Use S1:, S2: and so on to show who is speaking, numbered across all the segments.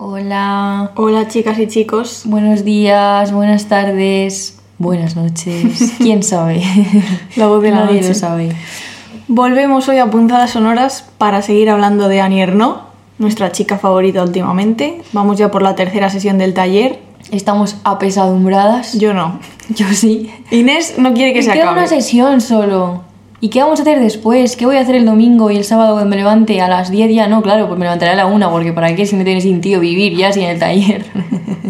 S1: Hola.
S2: Hola chicas y chicos.
S1: Buenos días, buenas tardes, buenas noches. ¿Quién sabe?
S2: La voz de la
S1: Nadie
S2: noche.
S1: lo sabe.
S2: Volvemos hoy a Punzadas Sonoras para seguir hablando de Annie Ernaux, nuestra chica favorita últimamente. Vamos ya por la tercera sesión del taller.
S1: Estamos apesadumbradas.
S2: Yo no.
S1: Yo sí.
S2: Inés no quiere que
S1: Me
S2: se
S1: queda
S2: acabe.
S1: una sesión solo. ¿Y qué vamos a hacer después? ¿Qué voy a hacer el domingo y el sábado cuando me levante a las 10 ya? No, claro, pues me levantaré a la 1 porque para qué si no tiene sentido vivir ya sin el taller.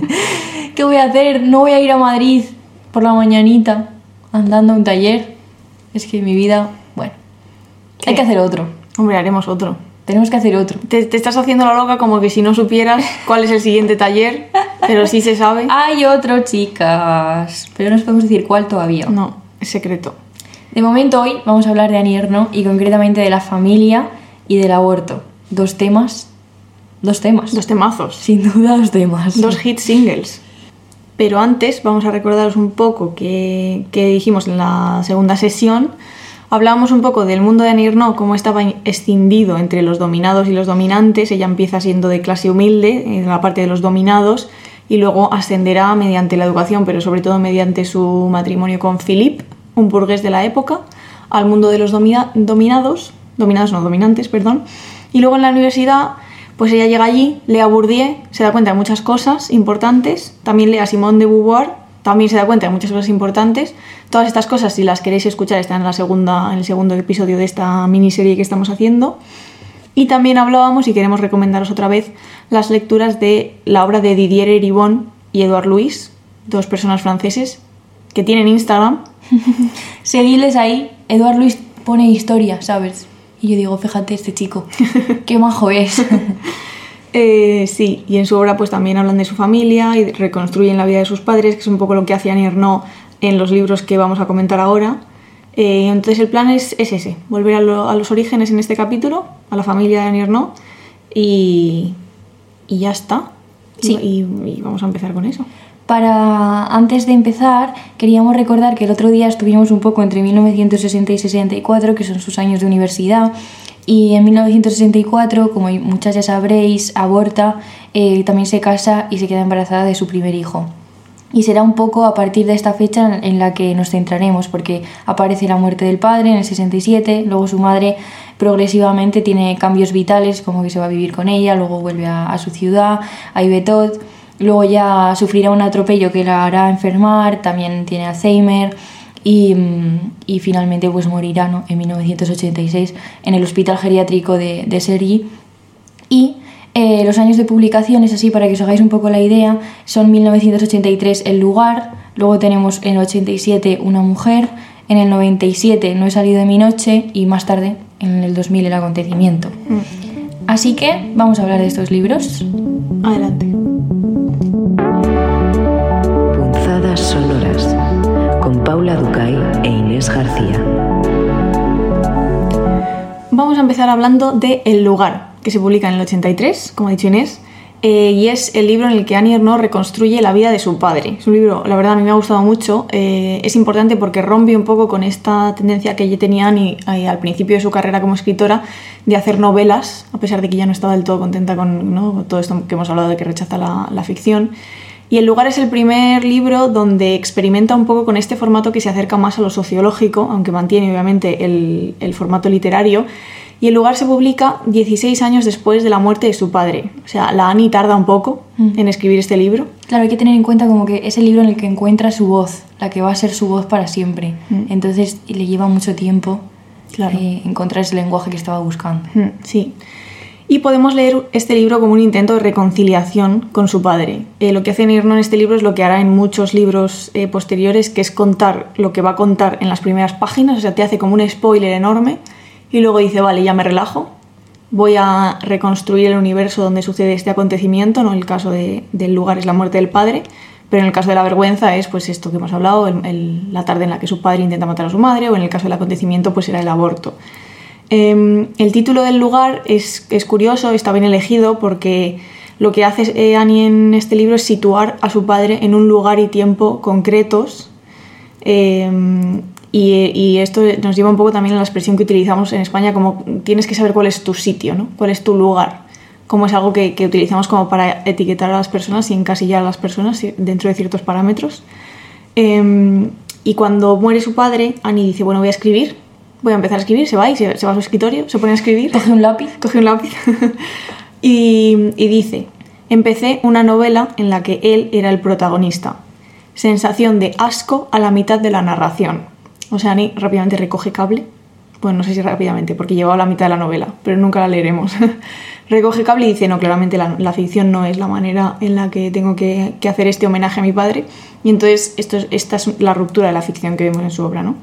S1: ¿Qué voy a hacer? No voy a ir a Madrid por la mañanita andando a un taller. Es que mi vida, bueno,
S2: ¿Qué?
S1: hay que hacer otro.
S2: Hombre, haremos otro.
S1: Tenemos que hacer otro.
S2: Te, te estás haciendo la loca como que si no supieras cuál es el siguiente taller, pero sí se sabe.
S1: Hay otro, chicas. Pero no os podemos decir cuál todavía.
S2: No, es secreto.
S1: De momento hoy vamos a hablar de Annie Ernaux y concretamente de la familia y del aborto. Dos temas. Dos temas.
S2: Dos temazos.
S1: Sin duda dos temas.
S2: Dos hit singles. Pero antes vamos a recordaros un poco que, que dijimos en la segunda sesión. Hablábamos un poco del mundo de Annie Ernaux, cómo estaba escindido entre los dominados y los dominantes. Ella empieza siendo de clase humilde, en la parte de los dominados, y luego ascenderá mediante la educación, pero sobre todo mediante su matrimonio con Philippe, un burgués de la época, al mundo de los domina- dominados, dominados no, dominantes, perdón. Y luego en la universidad, pues ella llega allí, lee a Bourdieu, se da cuenta de muchas cosas importantes, también lee a Simone de Beauvoir, también se da cuenta de muchas cosas importantes. Todas estas cosas, si las queréis escuchar, están en, la segunda, en el segundo episodio de esta miniserie que estamos haciendo. Y también hablábamos, y queremos recomendaros otra vez, las lecturas de la obra de Didier Eribon y Edouard Louis, dos personas franceses que tienen Instagram.
S1: Seguidles ahí. Eduard Luis pone historia, ¿sabes? Y yo digo, fíjate este chico. Qué majo es.
S2: Eh, sí, y en su obra pues también hablan de su familia y reconstruyen la vida de sus padres, que es un poco lo que hacía Annie Ernaux en los libros que vamos a comentar ahora. Eh, entonces el plan es, es ese, volver a, lo- a los orígenes en este capítulo, a la familia de Ernaux y, y ya está.
S1: Sí.
S2: Y, y vamos a empezar con eso.
S1: Para antes de empezar, queríamos recordar que el otro día estuvimos un poco entre 1960 y 64, que son sus años de universidad, y en 1964, como muchas ya sabréis, aborta, eh, también se casa y se queda embarazada de su primer hijo. Y será un poco a partir de esta fecha en- la que nos centraremos, porque aparece la muerte del padre en el 67, luego su madre progresivamente tiene cambios vitales, como que se va a vivir con ella, luego vuelve a, a su ciudad, a Ivetot, luego ya sufrirá un atropello que la hará enfermar, también tiene Alzheimer y, mm, y finalmente pues morirá ¿no? en 1986 en el hospital geriátrico de, de Sergi. Y eh, los años de publicación, es así para que os hagáis un poco la idea, son 1983 El lugar, luego tenemos en el 87 Una mujer, en el 97 No he salido de mi noche y más tarde en el 2000 El acontecimiento. Así que vamos a hablar de estos libros.
S2: Adelante.
S3: Paula Ducay e Inés García.
S2: Vamos a empezar hablando de El lugar, que se publica en el 83, como ha dicho Inés, eh, y es el libro en el que Annie Ernaux reconstruye la vida de su padre. Es un libro, la verdad, a mí me ha gustado mucho. eh, es importante porque rompe un poco con esta tendencia que ya tenía Annie eh, al principio de su carrera como escritora de hacer novelas, a pesar de que ya no estaba del todo contenta con ¿no? todo esto que hemos hablado de que rechaza la, la ficción. Y El lugar es el primer libro donde experimenta un poco con este formato que se acerca más a lo sociológico, aunque mantiene obviamente el, el formato literario. Y El lugar se publica 16 años después de la muerte de su padre. O sea, la Annie tarda un poco en escribir este libro.
S1: Claro, hay que tener en cuenta como que es el libro en el que encuentra su voz, la que va a ser su voz para siempre. Entonces le lleva mucho tiempo
S2: Claro.
S1: eh, encontrar ese lenguaje que estaba buscando.
S2: Mm, Sí. Y podemos leer este libro como un intento de reconciliación con su padre. Eh, lo que hace Nirno en este libro es lo que hará en muchos libros eh, posteriores, que es contar lo que va a contar en las primeras páginas, o sea, te hace como un spoiler enorme y luego dice, vale, ya me relajo, voy a reconstruir el universo donde sucede este acontecimiento, no el caso de- del lugar es la muerte del padre, pero en el caso de la vergüenza es pues esto que hemos hablado, el- la tarde en la que su padre intenta matar a su madre, o en el caso del acontecimiento pues era el aborto. Eh, el título del lugar es, es curioso, está bien elegido porque lo que hace eh, Annie en este libro es situar a su padre en un lugar y tiempo concretos. eh, y, esto nos lleva un poco también a la expresión que utilizamos en España como tienes que saber cuál es tu sitio, ¿no? cuál es tu lugar. como es algo que, utilizamos como para etiquetar a las personas y encasillar a las personas dentro de ciertos parámetros. Em, y cuando muere su padre, Annie dice, bueno, voy a escribir, voy a empezar a escribir, se va y se, se va a su escritorio, se pone a escribir.
S1: Coge un lápiz.
S2: Coge un lápiz. y, y dice, empecé una novela en la que él era el protagonista. Sensación de asco a la mitad de la narración. O sea, Annie rápidamente recoge cable. Bueno, no sé si rápidamente, porque llevaba la mitad de la novela, pero nunca la leeremos. recoge cable y dice, no, claramente la, la, ficción no es la manera en la que tengo que, que hacer este homenaje a mi padre. Y entonces esto es, esta es la ruptura de la ficción que vemos en su obra, ¿no?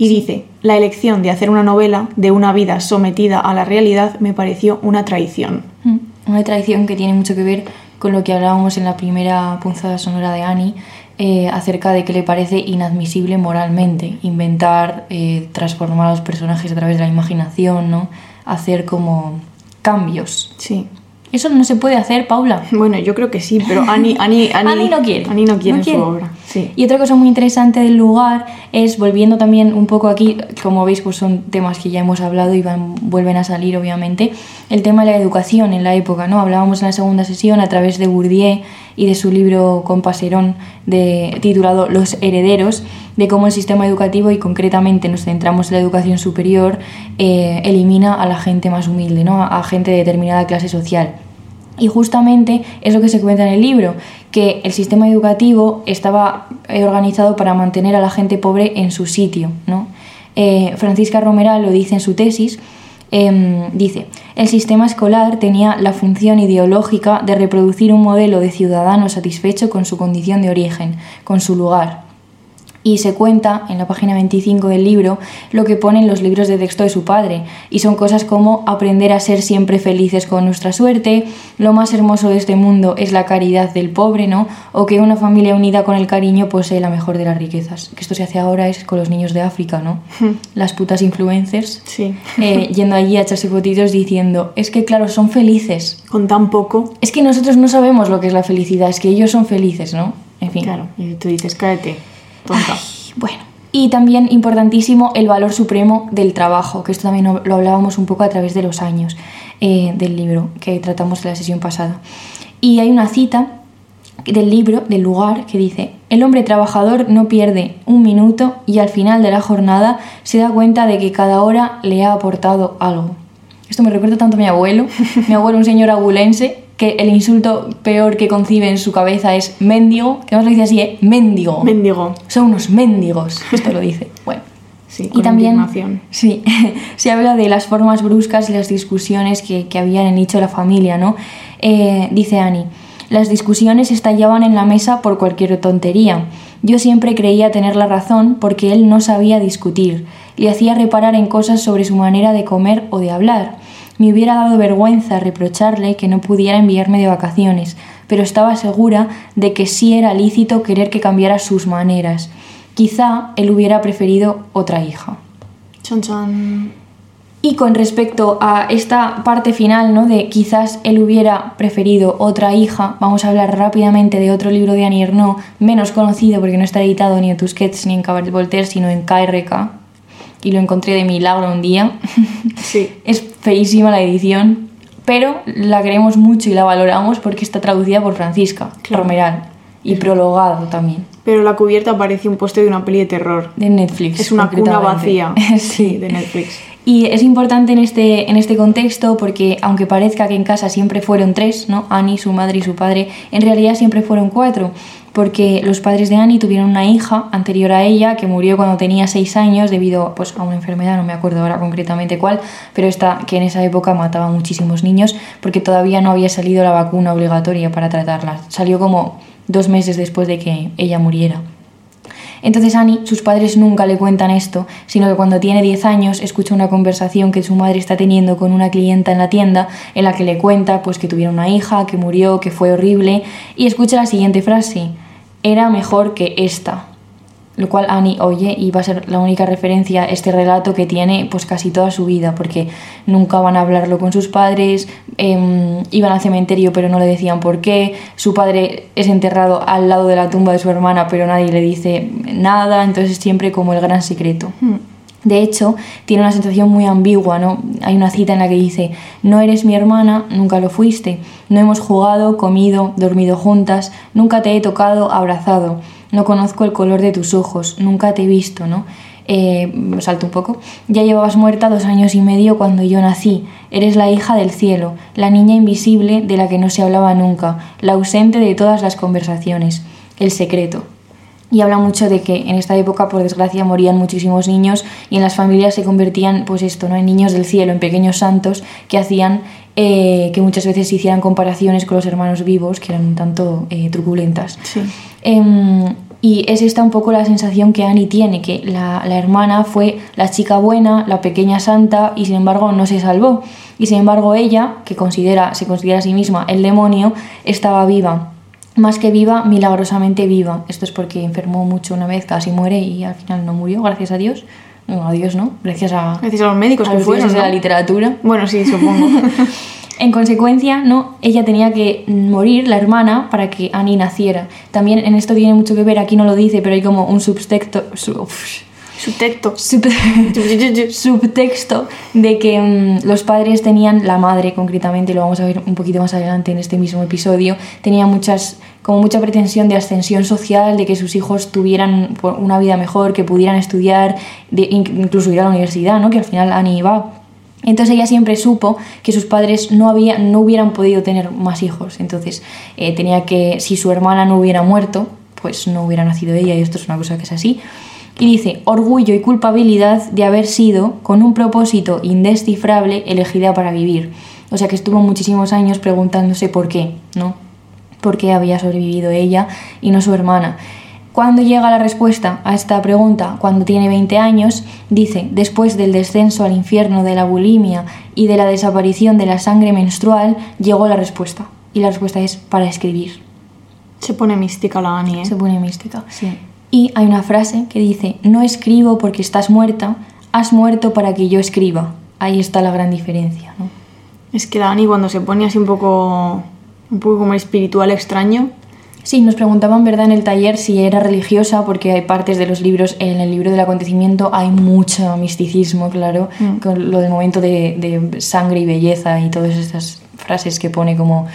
S2: Y dice, la elección de hacer una novela de una vida sometida a la realidad me pareció una traición.
S1: Mm, Una traición que tiene mucho que ver con lo que hablábamos en la primera punzada sonora de Annie, eh, acerca de que le parece inadmisible moralmente inventar, eh, transformar a los personajes a través de la imaginación, ¿no? Hacer como cambios.
S2: Sí.
S1: Eso no se puede hacer, Paula.
S2: Bueno, yo creo que sí, pero Annie, Annie, Annie,
S1: Annie no quiere.
S2: Annie no quiere
S1: No
S2: en
S1: quiere.
S2: su obra.
S1: Y otra cosa muy interesante del lugar es, volviendo también un poco aquí, como veis, pues son temas que ya hemos hablado y van, vuelven a salir, obviamente, el tema de la educación en la época, ¿no? Hablábamos en la segunda sesión a través de Bourdieu y de su libro con Paserón de, titulado Los herederos, de cómo el sistema educativo, y concretamente nos centramos en la educación superior, eh, elimina a la gente más humilde, ¿no? A gente de determinada clase social. Y justamente es lo que se cuenta en el libro, que el sistema educativo estaba eh, organizado para mantener a la gente pobre en su sitio. ¿no? Eh, Francisca Romeral lo dice en su tesis, em, dice, el sistema escolar tenía la función ideológica de reproducir un modelo de ciudadano satisfecho con su condición de origen, con su lugar. Y se cuenta en la página 25 del libro lo que pone en los libros de texto de su padre. Y son cosas como aprender a ser siempre felices con nuestra suerte, lo más hermoso de este mundo es la caridad del pobre, ¿no? O que una familia unida con el cariño posee la mejor de las riquezas. Que esto se hace ahora es con los niños de África, ¿no? Las putas influencers.
S2: Sí.
S1: eh, yendo allí a echarse fotitos diciendo, es que claro, son felices.
S2: Con tan poco.
S1: Es que nosotros no sabemos lo que es la felicidad, es que ellos son felices, ¿no? En fin.
S2: Claro. Y tú dices, cállate, tonta.
S1: Bueno. Y también importantísimo el valor supremo del trabajo, que esto también lo hablábamos un poco a través de los años eh, del libro que tratamos en la sesión pasada. Y hay una cita del libro, del lugar, que dice, el hombre trabajador no pierde un minuto y al final de la jornada se da cuenta de que cada hora le ha aportado algo. Esto me recuerda tanto a mi abuelo, mi abuelo un señor abulense, que el insulto peor que concibe en su cabeza es mendigo, que se lo dice así, ¿eh? Mendigo.
S2: Mendigo.
S1: Son unos mendigos, esto lo dice. Bueno.
S2: Sí,
S1: Y también sí, se habla de las formas bruscas y las discusiones que, que había en el nicho de la familia, ¿no? Eh, dice Annie, las discusiones estallaban en la mesa por cualquier tontería. Yo siempre creía tener la razón porque él no sabía discutir. Le hacía reparar en cosas sobre su manera de comer o de hablar. Me hubiera dado vergüenza reprocharle que no pudiera enviarme de vacaciones, pero estaba segura de que sí era lícito querer que cambiara sus maneras. Quizá él hubiera preferido otra hija.
S2: Chan, chan.
S1: Y con respecto a esta parte final, ¿no? De quizás él hubiera preferido otra hija, vamos a hablar rápidamente de otro libro de Annie Ernaux, menos conocido porque no está editado ni en Tusquets ni en Cabaret Voltaire, sino en KRK. Y lo encontré de milagro un día.
S2: Sí.
S1: es feísima la edición, pero la queremos mucho y la valoramos porque está traducida por Francisca
S2: Claro.
S1: Romeral y prologado también
S2: Pero la cubierta parece un póster de una peli de terror.
S1: de Netflix.
S2: Es una cuna vacía.
S1: sí,
S2: de Netflix.
S1: Y es importante en este, en este contexto porque aunque parezca que en casa siempre fueron tres, ¿no? Annie, su madre y su padre, en realidad siempre fueron cuatro, porque los padres de Annie tuvieron una hija anterior a ella que murió cuando tenía seis años debido pues, a una enfermedad, no me acuerdo ahora concretamente cuál, pero esta que en esa época mataba muchísimos niños porque todavía no había salido la vacuna obligatoria para tratarlas. Salió como dos meses después de que ella muriera. Entonces Annie, sus padres nunca le cuentan esto, sino que cuando tiene 10 años escucha una conversación que su madre está teniendo con una clienta en la tienda en la que le cuenta pues que tuvieron una hija, que murió, que fue horrible y escucha la siguiente frase, era mejor que esta. Lo cual Annie oye y va a ser la única referencia a este relato que tiene pues casi toda su vida, porque nunca van a hablarlo con sus padres, em, iban al cementerio pero no le decían por qué, su padre es enterrado al lado de la tumba de su hermana pero nadie le dice nada, entonces es siempre como el gran secreto.
S2: Hmm.
S1: De hecho, tiene una sensación muy ambigua, ¿no? Hay una cita en la que dice, no eres mi hermana, nunca lo fuiste, no hemos jugado, comido, dormido juntas, nunca te he tocado, abrazado, no conozco el color de tus ojos, nunca te he visto, ¿no? Eh, salto un poco. Ya llevabas muerta dos años y medio cuando yo nací. Eres la hija del cielo, la niña invisible de la que no se hablaba nunca, la ausente de todas las conversaciones, el secreto y habla mucho de que en esta época, por desgracia, morían muchísimos niños y en las familias se convertían, pues esto, ¿no? En niños del cielo, en pequeños santos que hacían eh, que muchas veces se hicieran comparaciones con los hermanos vivos, que eran un tanto eh, truculentas. Em, y es esta un poco la sensación que Annie tiene, que la, la, hermana fue la chica buena, la pequeña santa, y sin embargo no se salvó. Y sin embargo ella, que considera, se considera a sí misma el demonio, estaba viva más que viva, milagrosamente viva. Esto es porque enfermó mucho una vez, casi muere y al final no murió, gracias a Dios. No, a Dios no, gracias a,
S2: gracias a los médicos
S1: a
S2: que
S1: los
S2: fueron,
S1: de
S2: ¿no?
S1: la literatura.
S2: Bueno, sí, supongo.
S1: En consecuencia, no, ella tenía que morir, la hermana, para que Annie naciera. También en esto tiene mucho que ver, aquí no lo dice, pero hay como un subtexto,
S2: Subtexto.
S1: sub- subtexto de que mm, los padres tenían, la madre concretamente, lo vamos a ver un poquito más adelante en este mismo episodio, tenía muchas, como mucha pretensión de ascensión social, de que sus hijos tuvieran una vida mejor, que pudieran estudiar, de, in- incluso ir a la universidad, ¿no? que al final Annie iba. Entonces ella siempre supo que sus padres no, había, no hubieran podido tener más hijos. Entonces eh, tenía que, si su hermana no hubiera muerto, pues no hubiera nacido ella y esto es una cosa que es así. Y dice, orgullo y culpabilidad de haber sido, con un propósito indescifrable, elegida para vivir. O sea que estuvo muchísimos años preguntándose por qué, ¿no? ¿Por qué había sobrevivido ella y no su hermana? Cuando llega la respuesta a esta pregunta, cuando tiene 20 años, dice, después del descenso al infierno de la bulimia y de la desaparición de la sangre menstrual, llegó la respuesta. Y la respuesta es para escribir.
S2: Se pone mística la Annie, ¿eh?
S1: Se pone mística.
S2: Sí.
S1: Y hay una frase que dice, no escribo porque estás muerta, has muerto para que yo escriba. Ahí está la gran diferencia. ¿no?
S2: Es que Annie cuando se pone así un poco, un poco como espiritual extraño,
S1: Sí, nos preguntaban, ¿verdad?, en el taller si era religiosa, porque hay partes de los libros, en el libro del acontecimiento hay mucho misticismo, claro,
S2: Mm.
S1: con lo del momento de, de sangre y belleza y todas estas frases que pone como...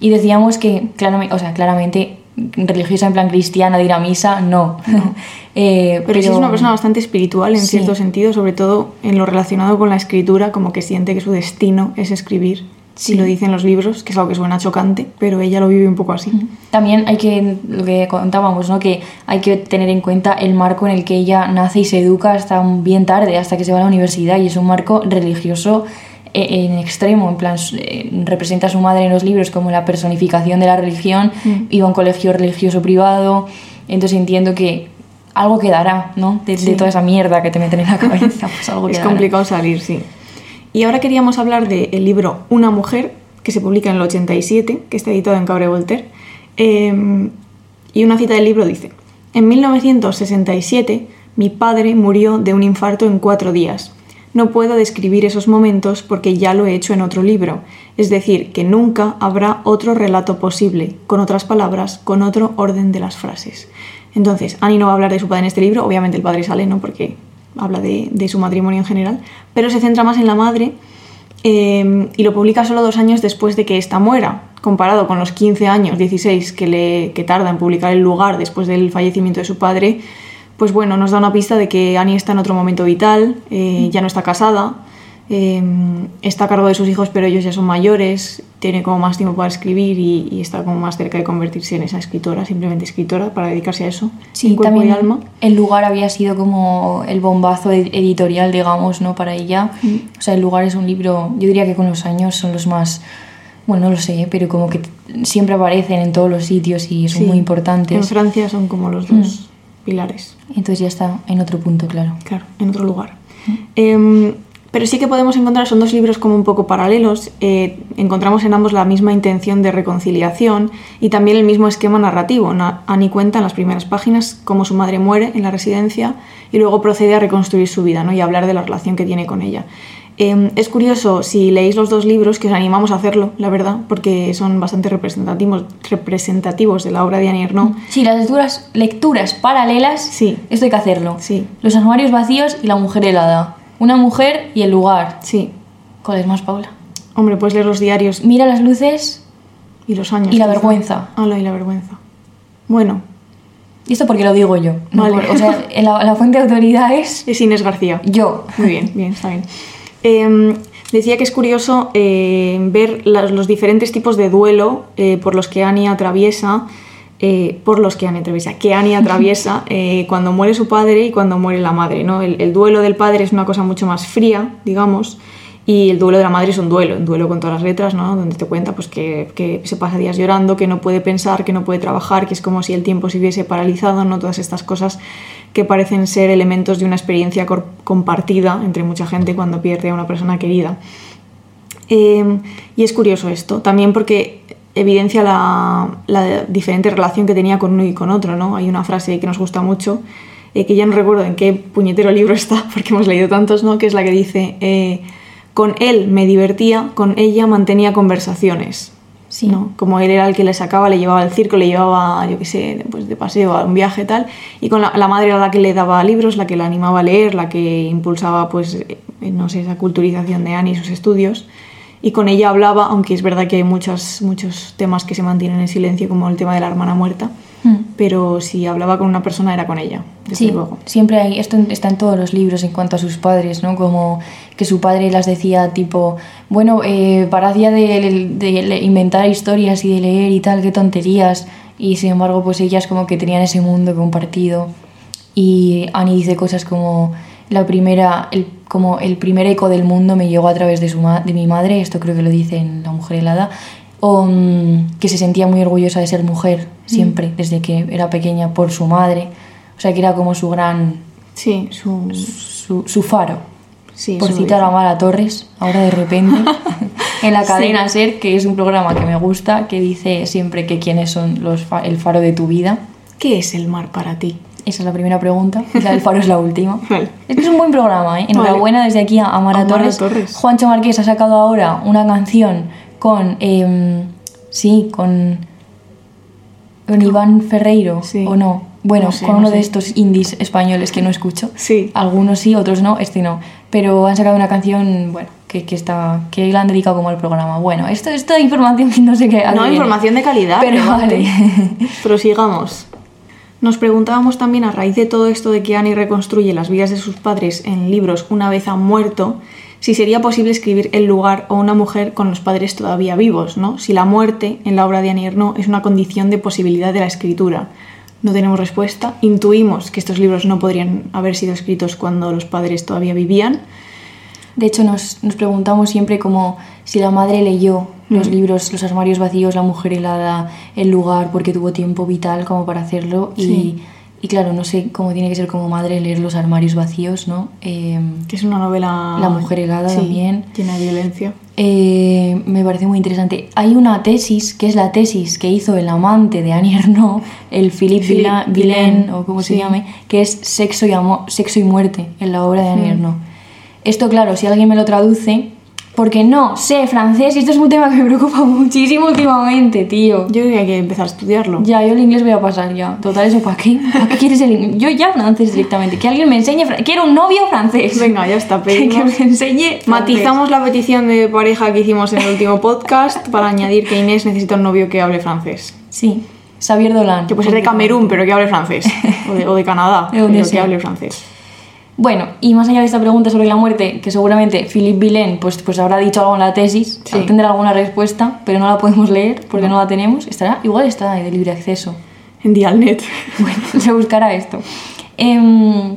S1: Y decíamos que, claramente, o sea, claramente, religiosa en plan cristiana de ir a misa, no. Eh,
S2: pero, sí es una persona bastante espiritual en
S1: Sí.
S2: cierto sentido, sobre todo en lo relacionado con la escritura, como que siente que su destino es escribir.
S1: Sí.
S2: Si lo dicen los libros, que es algo que suena chocante, pero ella lo vive un poco así.
S1: También hay que, lo que contábamos, ¿no? que hay que tener en cuenta el marco en el que ella nace y se educa hasta bien tarde, hasta que se va a la universidad, y es un marco religioso en extremo, en plan, eh, representa a su madre en los libros como la personificación de la religión,
S2: Mm.
S1: iba a un colegio religioso privado, entonces entiendo que algo quedará, ¿no? De, de toda esa mierda que te meten en la cabeza, pues algo
S2: Es
S1: quedará.
S2: complicado salir, sí. Y ahora queríamos hablar del libro Una mujer, que se publica en el 87, que está editado en Cabre Voltaire. Eh, y una cita del libro dice, en 1967 mi padre murió de un infarto en cuatro días. No puedo describir esos momentos porque ya lo he hecho en otro libro, es decir, que nunca habrá otro relato posible, con otras palabras, con otro orden de las frases. Entonces, Annie no va a hablar de su padre en este libro, obviamente el padre sale, ¿no? Porque habla de, su matrimonio en general, pero se centra más en la madre eh, y lo publica solo dos años después de que ésta muera, comparado con los 15 años, 16 que, le, que tarda en publicar el lugar después del fallecimiento de su padre, pues bueno, nos da una pista de que Annie está en otro momento vital, eh, ya no está casada, eh, está a cargo de sus hijos, pero ellos ya son mayores, tiene como más tiempo para escribir y, y está como más cerca de convertirse en esa escritora, simplemente escritora, para dedicarse a eso,
S1: Sí,
S2: en
S1: también
S2: y alma.
S1: el lugar había sido como el bombazo ed- editorial, digamos, ¿no? Para ella.
S2: Mm.
S1: O sea, el lugar es un libro, yo diría que con los años son los más, bueno, no lo sé, pero como que siempre aparecen en todos los sitios y son
S2: Sí,
S1: muy
S2: En
S1: importantes.
S2: Francia son como los dos pilares.
S1: Entonces ya está en otro punto, claro.
S2: Claro, en otro lugar. Em, pero sí que podemos encontrar, son dos libros como un poco paralelos, eh, encontramos en ambos la misma intención de reconciliación y también el mismo esquema narrativo. Na- Annie cuenta en las primeras páginas cómo su madre muere en la residencia y luego procede a reconstruir su vida ¿no? y a hablar de la relación que tiene con ella. Eh, es curioso, si leéis los dos libros, que os animamos a hacerlo, la verdad, porque son bastante representativos, representativos de la obra de Annie Ernaux.
S1: Sí, las lecturas, lecturas paralelas,
S2: Sí.
S1: esto hay que hacerlo.
S2: Sí.
S1: Los armarios vacíos y la mujer helada. Una mujer y el lugar.
S2: Sí.
S1: ¿Cuál es más, Paula?
S2: Hombre, puedes leer los diarios
S1: Mira las luces
S2: y los años.
S1: y la
S2: quizá.
S1: vergüenza.
S2: Ah, y la vergüenza. Bueno,
S1: Y esto porque lo digo yo. no
S2: Vale.
S1: por- o sea, la, la fuente de autoridad es
S2: es Inés García.
S1: yo.
S2: Muy bien, bien, está bien. Eh, decía que es curioso eh, ver las- los diferentes tipos de duelo eh, por los que Annie atraviesa, eh, por los que Annie atraviesa, que Annie atraviesa cuando muere su padre y cuando muere la madre. ¿no? El, el duelo del padre es una cosa mucho más fría, digamos, y el duelo de la madre es un duelo, un duelo con todas las letras, ¿no? donde te cuenta pues, que, que se pasa días llorando, que no puede pensar, que no puede trabajar, que es como si el tiempo se hubiese paralizado, ¿no? todas estas cosas que parecen ser elementos de una experiencia compartida entre mucha gente cuando pierde a una persona querida. Eh, y es curioso esto, también porque evidencia la, la diferente relación que tenía con uno y con otro. ¿no? Hay una frase que nos gusta mucho, eh, que ya no recuerdo en qué puñetero libro está, porque hemos leído tantos, ¿no? que es la que dice, eh, con él me divertía, con ella mantenía conversaciones.
S1: Sí.
S2: ¿no? Como él era el que le sacaba, le llevaba al circo, le llevaba, yo qué sé, pues de paseo a un viaje tal, y con la, madre era la que le daba libros, la que la animaba a leer, la que impulsaba, pues, eh, no sé, esa culturización de Annie y sus estudios. Y con ella hablaba, aunque es verdad que hay muchos, muchos temas que se mantienen en silencio, como el tema de la hermana muerta,
S1: Mm.
S2: pero si hablaba con una persona era con ella, desde
S1: Sí,
S2: luego.
S1: siempre hay, esto está en todos los libros en cuanto a sus padres, ¿no? Como que su padre las decía tipo, bueno, eh, parad ya de, de le- inventar historias y de leer y tal, qué tonterías. Y sin embargo, pues ellas como que tenían ese mundo compartido. Y Annie dice cosas como, la primera, el, como el primer eco del mundo me llegó a través de, su de mi madre, esto creo que lo dice en La mujer helada, o mm, que se sentía muy orgullosa de ser mujer siempre, desde que era pequeña, por su madre. O sea, que era como su gran,
S2: Sí, su...
S1: su, su faro.
S2: Sí,
S1: por citar a. Mara Torres, ahora de repente, en la
S2: Sí.
S1: cadena SER, que es un programa que me gusta, que dice siempre que quiénes son los fa- el faro de tu vida.
S2: ¿Qué es el mar para ti?
S1: Esa es la primera pregunta, la del faro es la última.
S2: Vale.
S1: Es que es un buen programa, ¿eh? Enhorabuena desde aquí a, a Mara,
S2: A Mara
S1: Torres.
S2: Torres.
S1: Juancho Marqués ha sacado ahora una canción con. em, sí, con. con Iván Ferreiro,
S2: Sí.
S1: ¿o no? Bueno,
S2: No sé,
S1: con
S2: no
S1: uno
S2: sé.
S1: de estos indies españoles que no escucho.
S2: Sí.
S1: Algunos sí, otros no, este no. Pero han sacado una canción, bueno, que, que está. que la han dedicado como al programa. Bueno, esto, de información que no sé qué.
S2: No,
S1: viene.
S2: información de calidad.
S1: Pero vale.
S2: Prosigamos. Nos preguntábamos también a raíz de todo esto de que Annie reconstruye las vidas de sus padres en libros una vez han muerto, si sería posible escribir el lugar o una mujer con los padres todavía vivos, ¿no? Si la muerte en la obra de Annie Ernaux es una condición de posibilidad de la escritura. No tenemos respuesta. Intuimos que estos libros no podrían haber sido escritos cuando los padres todavía vivían.
S1: De hecho, nos, nos preguntamos siempre como si la madre leyó los libros, Los armarios vacíos, La mujer helada, El lugar, porque tuvo tiempo vital como para hacerlo.
S2: Sí.
S1: y claro, no sé cómo tiene que ser como madre leer Los armarios vacíos, ¿no? Eh,
S2: Que es una novela...
S1: La mujer helada
S2: sí,
S1: también.
S2: De violencia.
S1: eh, me parece muy interesante. Hay una tesis, que es la tesis que hizo el amante de Annie Ernaux, el Philippe
S2: Philippe
S1: Villa-
S2: Villain,
S1: Villain, o como se
S2: sí.
S1: llame, que es sexo y, amo- sexo y muerte en la obra de Annie
S2: Mm.
S1: Ernaux. Esto, claro, si alguien me lo traduce, porque no sé francés y esto es un tema que me preocupa muchísimo últimamente, tío.
S2: Yo creo que hay que empezar a estudiarlo.
S1: Ya, yo el inglés voy a pasar ya. Total, ¿eso para qué? ¿Para qué quieres el inglés? Yo ya francés directamente. Que alguien me enseñe. Quiero un novio francés.
S2: Venga, ya está,
S1: Que, que me enseñe francés.
S2: Matizamos la petición de pareja que hicimos en el último podcast para añadir que Inés necesita un novio que hable francés.
S1: Sí, Xavier Dolan.
S2: Que puede ser de Camerún, pero que hable francés. O de, o de Canadá, pero que hable francés.
S1: Bueno, y más allá de esta pregunta sobre la muerte, que seguramente Philippe Villain pues, pues habrá dicho algo en la tesis,
S2: Sí.
S1: tendrá alguna respuesta, pero no la podemos leer porque no, la tenemos. Estará, igual está de libre acceso.
S2: En Dialnet.
S1: Bueno, se buscará esto. Em,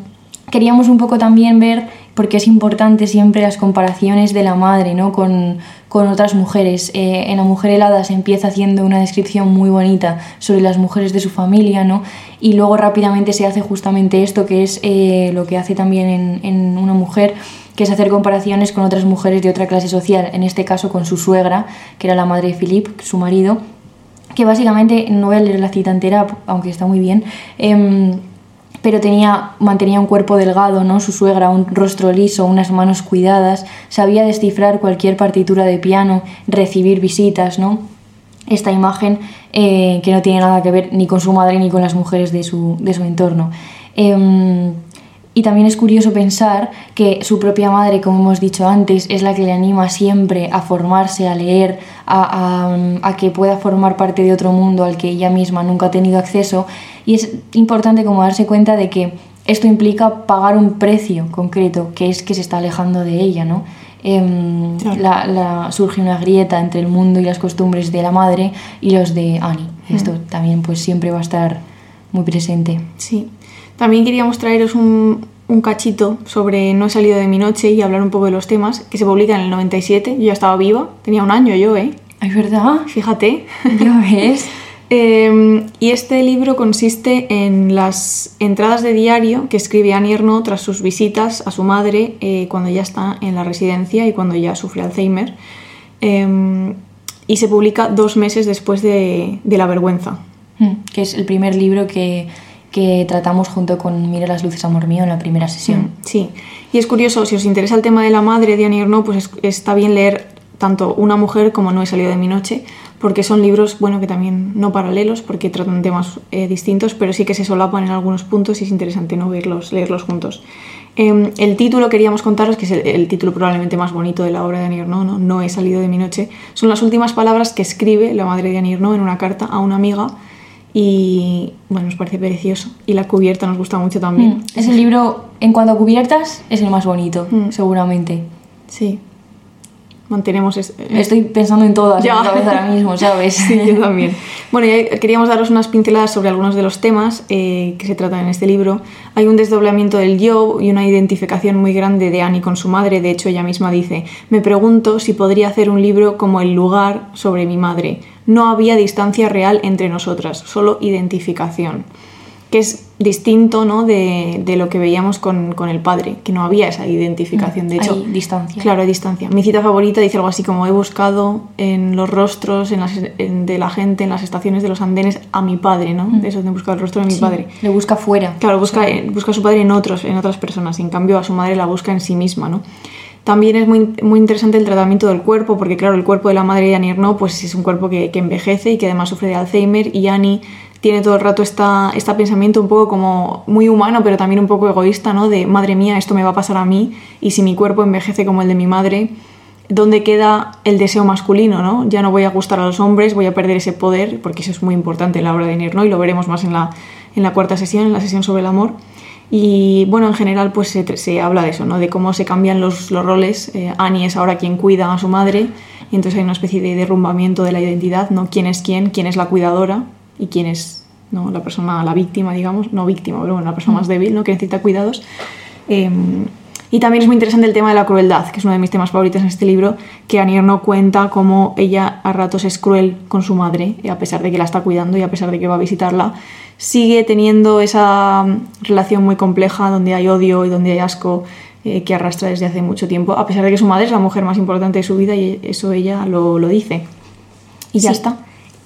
S1: queríamos un poco también ver, porque es importante siempre las comparaciones de la madre ¿no? con, con otras mujeres. Eh, en La Mujer Helada se empieza haciendo una descripción muy bonita sobre las mujeres de su familia, ¿no? y luego rápidamente se hace justamente esto, que es eh, lo que hace también en, en Una Mujer, que es hacer comparaciones con otras mujeres de otra clase social, en este caso con su suegra, que era la madre de Philippe, su marido, que básicamente, no voy a leer la cita entera, aunque está muy bien, em, pero tenía, mantenía un cuerpo delgado, ¿no? Su suegra, un rostro liso, unas manos cuidadas, sabía descifrar cualquier partitura de piano, recibir visitas, ¿no? Esta imagen eh, que no tiene nada que ver ni con su madre ni con las mujeres de su, de su entorno. Em, y también es curioso pensar que su propia madre, como hemos dicho antes, es la que le anima siempre a formarse, a leer, a, que pueda formar parte de otro mundo al que ella misma nunca ha tenido acceso. Y es importante como darse cuenta de que esto implica pagar un precio concreto, que es que se está alejando de ella, ¿no? Em, surge una grieta entre el mundo y las costumbres de la madre y los de Annie. Esto también pues siempre va a estar muy presente.
S2: Sí. También queríamos traeros un, cachito sobre No he salido de mi noche y hablar un poco de los temas, que se publica en el 97. Yo ya estaba viva, tenía un año yo, ¿eh?
S1: ¿Es verdad?
S2: Fíjate.
S1: Ya ves.
S2: Em, y este libro consiste en las entradas de diario que escribe Annie Ernaux tras sus visitas a su madre eh, cuando ya está en la residencia y cuando ya sufre Alzheimer. Em, y se publica dos meses después de, de La Vergüenza.
S1: Mm, que es el primer libro que que tratamos junto con Mira las luces, amor mío, en la primera sesión. Mm,
S2: sí, y es curioso, si os interesa el tema de la madre de Annie Ernaux, pues está bien leer tanto Una mujer como No he salido de mi noche, porque son libros, bueno, que también no paralelos, porque tratan temas eh, distintos, pero sí que se solapan en algunos puntos y es interesante no verlos, leerlos juntos. Em, el título queríamos contaros, que es el, título probablemente más bonito de la obra de Annie Ernaux, ¿no? no he salido de mi noche, son las últimas palabras que escribe la madre de Annie Ernaux en una carta a una amiga y bueno, nos parece precioso. Y la cubierta nos gusta mucho también. Mm,
S1: es el libro, en cuanto a cubiertas, es el más bonito, mm. seguramente.
S2: Sí. Mantenemos. Eh,
S1: Estoy pensando en todas ya. en mi cabeza ahora mismo, ¿sabes?
S2: sí, yo también. Bueno, queríamos daros unas pinceladas sobre algunos de los temas eh, que se tratan en este libro. Hay un desdoblamiento del yo y una identificación muy grande de Annie con su madre. De hecho, ella misma dice: Me pregunto si podría hacer un libro como El lugar sobre mi madre no había distancia real entre nosotras, solo identificación, que es distinto ¿no? de, lo que veíamos con, el padre, que no había esa identificación. De hecho,
S1: hay distancia.
S2: Claro, hay distancia. Mi cita favorita dice algo así como he buscado en los rostros de la gente, en las estaciones de los andenes, a mi padre, ¿no? De eso de buscar el rostro de mi padre.
S1: Le busca fuera.
S2: Claro, busca, busca a su padre en otros, en otras personas, en cambio a su madre la busca en sí misma, ¿no? También es muy, muy interesante el tratamiento del cuerpo, porque claro, el cuerpo de la madre de Annie Ernaux pues, es un cuerpo que, envejece y que además sufre de Alzheimer y Annie tiene todo el rato esta, este pensamiento un poco como muy humano, pero también un poco egoísta, ¿no? De, madre mía, esto me va a pasar a mí y si mi cuerpo envejece como el de mi madre, ¿dónde queda el deseo masculino, ¿no? Ya no voy a gustar a los hombres, voy a perder ese poder, porque eso es muy importante en la obra de Annie y lo veremos más en la, en la cuarta sesión, en la sesión sobre el amor. Y bueno, en general pues se, habla de eso, ¿no? de cómo se cambian los, los roles. Eh, Annie es ahora quien cuida a su madre y entonces hay una especie de derrumbamiento de la identidad, ¿no? ¿Quién es quién? ¿Quién es la cuidadora? ¿Y quién es ¿no? la persona, la víctima, digamos? No víctima, pero bueno, la persona más débil, ¿no? Que necesita cuidados. Em, y también es muy interesante el tema de la crueldad, que es uno de mis temas favoritos en este libro, que Annie no cuenta cómo ella a ratos es cruel con su madre, a pesar de que la está cuidando y a pesar de que va a visitarla sigue teniendo esa mm, relación muy compleja donde hay odio y donde hay asco eh, que arrastra desde hace mucho tiempo, a pesar de que su madre es la mujer más importante de su vida y eso ella lo, lo dice. Y ya está.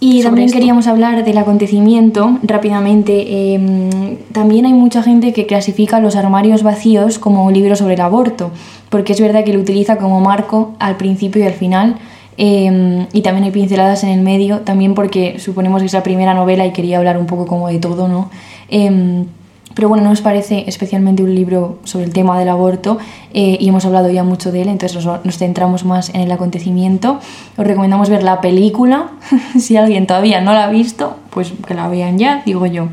S1: Y también queríamos hablar del acontecimiento rápidamente. Em, también hay mucha gente que clasifica los armarios vacíos como un libro sobre el aborto, porque es verdad que lo utiliza como marco al principio y al final Em, y también hay pinceladas en el medio, también porque suponemos que es la primera novela y quería hablar un poco como de todo, ¿no? Em, pero bueno, no nos parece especialmente un libro sobre el tema del aborto eh, y hemos hablado ya mucho de él, entonces nos, nos, centramos más en el acontecimiento. Os recomendamos ver la película, si alguien todavía no la ha visto, pues que la vean ya, digo yo.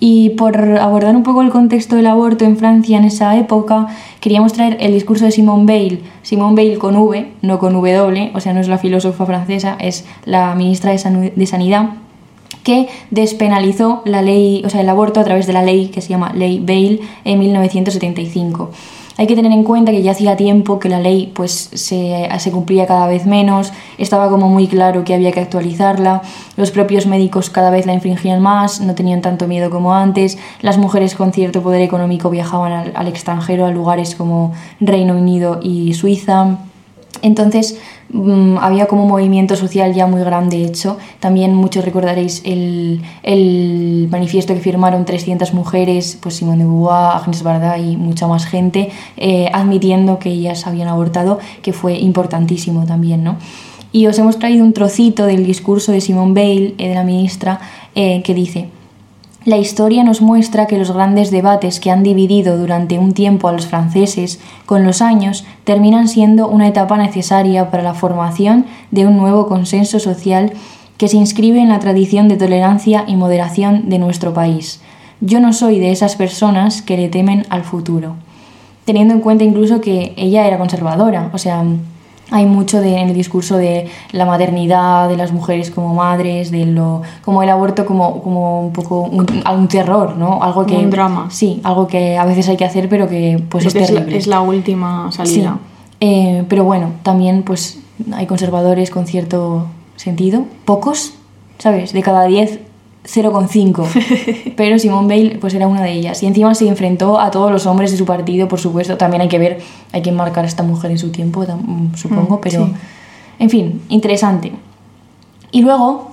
S1: Y por abordar un poco el contexto del aborto en Francia en esa época, queríamos traer el discurso de Simone Veil, Simone Veil con V, no con W, o sea, no es la filósofa francesa, es la ministra de Sanidad, que despenalizó la ley, o sea, el aborto a través de la ley que se llama Ley Veil en 1975. Hay que tener en cuenta que ya hacía tiempo que la ley pues, se, se, cumplía cada vez menos, estaba como muy claro que había que actualizarla, los propios médicos cada vez la infringían más, no tenían tanto miedo como antes, las mujeres con cierto poder económico viajaban al, al extranjero, a lugares como Reino Unido y Suiza. Entonces mm, había como un movimiento social ya muy grande hecho. También muchos recordaréis el, el manifiesto que firmaron 300 mujeres, pues Simone de Beauvoir, Agnes Varda y mucha más gente, eh, admitiendo que ellas habían abortado, que fue importantísimo también, ¿no? Y os hemos traído un trocito del discurso de Simone Veil, eh, de la ministra, eh, que dice... La historia nos muestra que los grandes debates que han dividido durante un tiempo a los franceses, con los años, terminan siendo una etapa necesaria para la formación de un nuevo consenso social que se inscribe en la tradición de tolerancia y moderación de nuestro país. Yo no soy de esas personas que le temen al futuro. Teniendo en cuenta incluso que ella era conservadora, o sea, hay mucho de, en el discurso de la maternidad, de las mujeres como madres, de lo, como el aborto como, como un poco un, un terror, ¿no? Algo que,
S2: un drama.
S1: Sí, algo que a veces hay que hacer, pero que pues es
S2: es, la, es la última salida.
S1: Sí. Eh, pero bueno, también pues hay conservadores con cierto sentido, pocos, ¿sabes? De cada 10, 0,5. pero Simone Veil pues era una de ellas. Y encima se enfrentó a todos los hombres de su partido, por supuesto. También hay que ver, hay que marcar a esta mujer en su tiempo, tam- supongo,
S2: Mm,
S1: pero...
S2: sí.
S1: En fin, interesante. Y luego,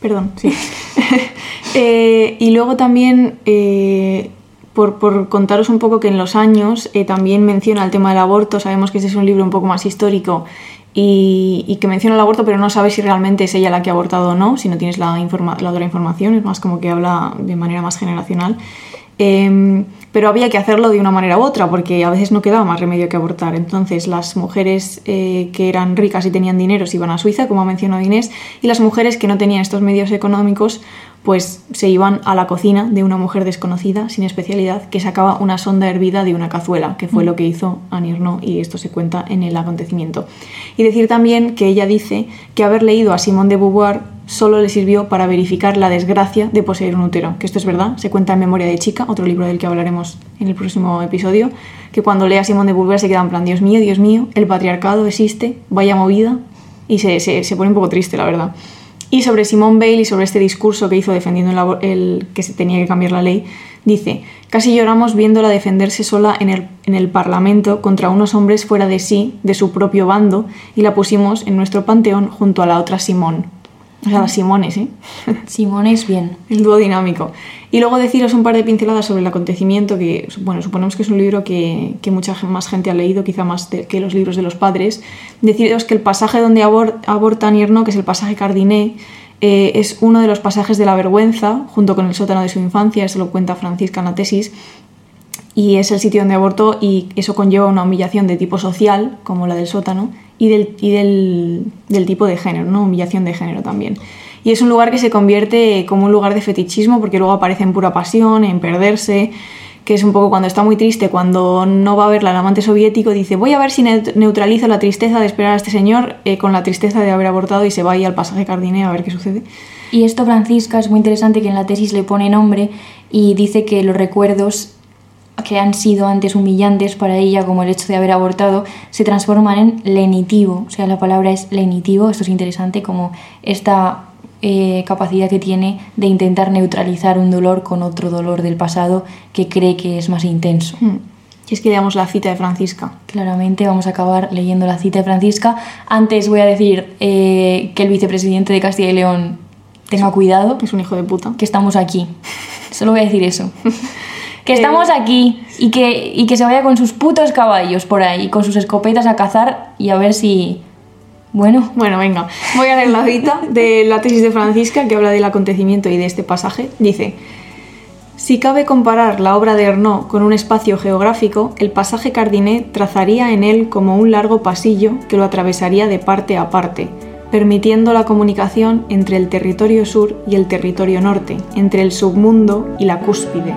S2: Perdón, sí. Eh, y luego también, eh, por, por contaros un poco que en los años eh, también menciona el tema del aborto, sabemos que este es un libro un poco más histórico y, que menciona el aborto, pero no sabes si realmente es ella la que ha abortado o no, si no tienes la, informa- la otra información, es más como que habla de manera más generacional. Eh, pero había que hacerlo de una manera u otra, porque a veces no quedaba más remedio que abortar. Entonces, las mujeres eh, que eran ricas y tenían dinero se iban a Suiza, como ha mencionado Inés, y las mujeres que no tenían estos medios económicos, pues se iban a la cocina de una mujer desconocida, sin especialidad, que sacaba una sonda hervida de una cazuela, que fue lo que hizo Ernaux, y esto se cuenta en el acontecimiento. Y decir también que ella dice que haber leído a Simone de Beauvoir solo le sirvió para verificar la desgracia de poseer un útero, que esto es verdad, se cuenta en Memoria de Chica, otro libro del que hablaremos en el próximo episodio, que cuando lee a Simone de Beauvoir se queda en plan, Dios mío, Dios mío, el patriarcado existe, vaya movida, y se, se, se pone un poco triste, la verdad. Y sobre Simone Veil y sobre este discurso que hizo defendiendo el que se tenía que cambiar la ley, dice, casi lloramos viéndola defenderse sola en el, en el Parlamento contra unos hombres fuera de sí, de su propio bando, y la pusimos en nuestro panteón junto a la otra Simón. O sea, las Simones, ¿eh?
S1: Simone es bien.
S2: el dúo dinámico. Y luego deciros un par de pinceladas sobre el acontecimiento, que bueno, suponemos que es un libro que, que mucha más gente ha leído, quizá más de- que los libros de los padres. Deciros que el pasaje donde abor- aborta Nierno, que es el pasaje Cardiné, eh, es uno de los pasajes de la vergüenza, junto con el sótano de su infancia, eso lo cuenta Francisca en la tesis, y es el sitio donde abortó y eso conlleva una humillación de tipo social, como la del sótano, y del, y del, del tipo de género, ¿no? humillación de género también. Y es un lugar que se convierte como un lugar de fetichismo porque luego aparece en pura pasión, en perderse, que es un poco cuando está muy triste, cuando no va a verla el amante soviético, dice voy a ver si neut- neutralizo la tristeza de esperar a este señor eh, con la tristeza de haber abortado y se va ahí al pasaje Cardiné a ver qué sucede.
S1: Y esto, Francisca, es muy interesante que en la tesis le pone nombre y dice que los recuerdos que han sido antes humillantes para ella, como el hecho de haber abortado, se transforman en lenitivo. O sea, la palabra es lenitivo. Esto es interesante, como esta eh, capacidad que tiene de intentar neutralizar un dolor con otro dolor del pasado que cree que es más intenso.
S2: Hmm. Y es que leamos la cita de Francisca.
S1: Claramente vamos a acabar leyendo la cita de Francisca. Antes voy a decir eh, que el vicepresidente de Castilla y León tenga cuidado,
S2: Es un hijo de puta.
S1: que estamos aquí. Solo voy a decir eso. Que estamos aquí y que, y que se vaya con sus putos caballos por ahí, con sus escopetas a cazar y a ver si... Bueno,
S2: Bueno, venga, voy a leer la cita de la tesis de Francisca que habla del acontecimiento y de este pasaje. Dice, si cabe comparar la obra de Ernaud con un espacio geográfico, el pasaje Cardiné trazaría en él como un largo pasillo que lo atravesaría de parte a parte, permitiendo la comunicación entre el territorio sur y el territorio norte, entre el submundo y la cúspide,